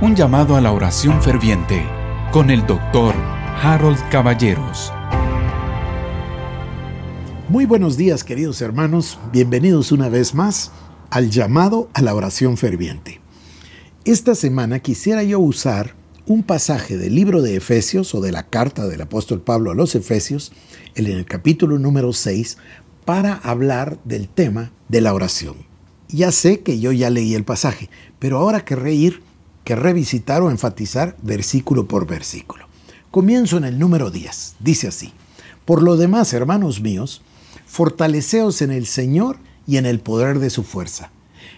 Un llamado a la oración ferviente con el doctor Harold Caballeros. Muy buenos días queridos hermanos, bienvenidos una vez más al llamado a la oración ferviente. Esta semana quisiera yo usar un pasaje del libro de Efesios o de la carta del apóstol Pablo a los Efesios, en el capítulo número 6, para hablar del tema de la oración. Ya sé que yo ya leí el pasaje, pero ahora querré ir que revisitar o enfatizar versículo por versículo. Comienzo en el número 10. Dice así, Por lo demás, hermanos míos, fortaleceos en el Señor y en el poder de su fuerza.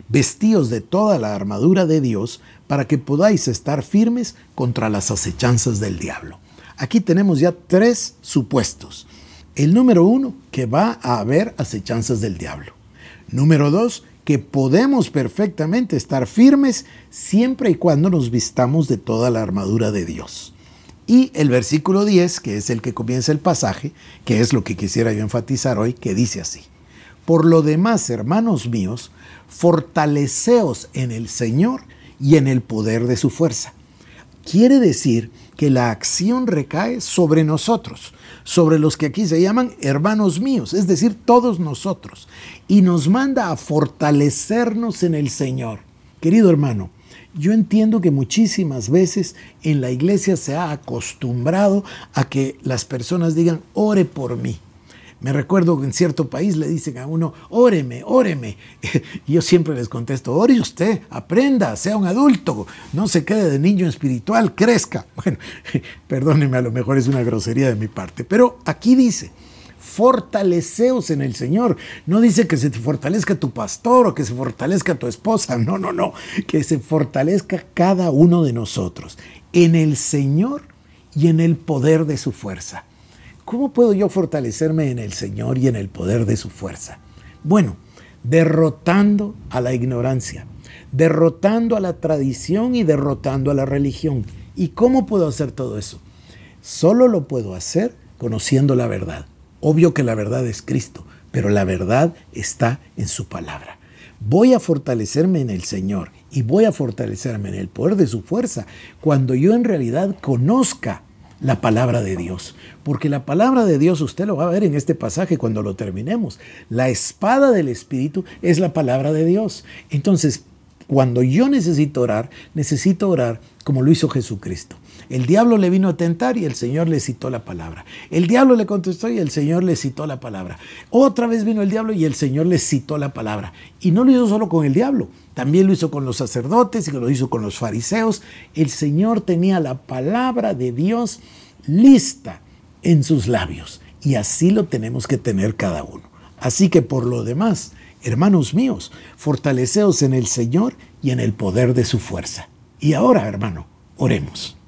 Vestíos de toda la armadura de Dios para que podáis estar firmes contra las acechanzas del diablo. Aquí tenemos ya tres supuestos. El número uno, que va a haber acechanzas del diablo. Número dos, que podemos perfectamente estar firmes siempre y cuando nos vistamos de toda la armadura de Dios. Y el versículo 10, que es el que comienza el pasaje, que es lo que quisiera yo enfatizar hoy, que dice así. Por lo demás, hermanos míos, fortaleceos en el Señor y en el poder de su fuerza. Quiere decir que la acción recae sobre nosotros, sobre los que aquí se llaman hermanos míos, es decir, todos nosotros, y nos manda a fortalecernos en el Señor. Querido hermano, yo entiendo que muchísimas veces en la iglesia se ha acostumbrado a que las personas digan, ore por mí. Me recuerdo que en cierto país le dicen a uno, óreme, óreme. Y yo siempre les contesto, ore usted, aprenda, sea un adulto, no se quede de niño espiritual, crezca. Bueno, perdóneme, a lo mejor es una grosería de mi parte, pero aquí dice, fortaleceos en el Señor. No dice que se te fortalezca tu pastor o que se fortalezca tu esposa, no, no, no, que se fortalezca cada uno de nosotros en el Señor y en el poder de su fuerza. ¿Cómo puedo yo fortalecerme en el Señor y en el poder de su fuerza? Bueno, derrotando a la ignorancia, derrotando a la tradición y derrotando a la religión. ¿Y cómo puedo hacer todo eso? Solo lo puedo hacer conociendo la verdad. Obvio que la verdad es Cristo, pero la verdad está en su palabra. Voy a fortalecerme en el Señor y voy a fortalecerme en el poder de su fuerza cuando yo en realidad conozca la palabra de Dios. Porque la palabra de Dios, usted lo va a ver en este pasaje cuando lo terminemos. La espada del Espíritu es la palabra de Dios. Entonces, cuando yo necesito orar, necesito orar como lo hizo Jesucristo. El diablo le vino a tentar y el Señor le citó la palabra. El diablo le contestó y el Señor le citó la palabra. Otra vez vino el diablo y el Señor le citó la palabra. Y no lo hizo solo con el diablo, también lo hizo con los sacerdotes y lo hizo con los fariseos. El Señor tenía la palabra de Dios lista en sus labios. Y así lo tenemos que tener cada uno. Así que por lo demás, hermanos míos, fortaleceos en el Señor y en el poder de su fuerza. Y ahora, hermano, oremos.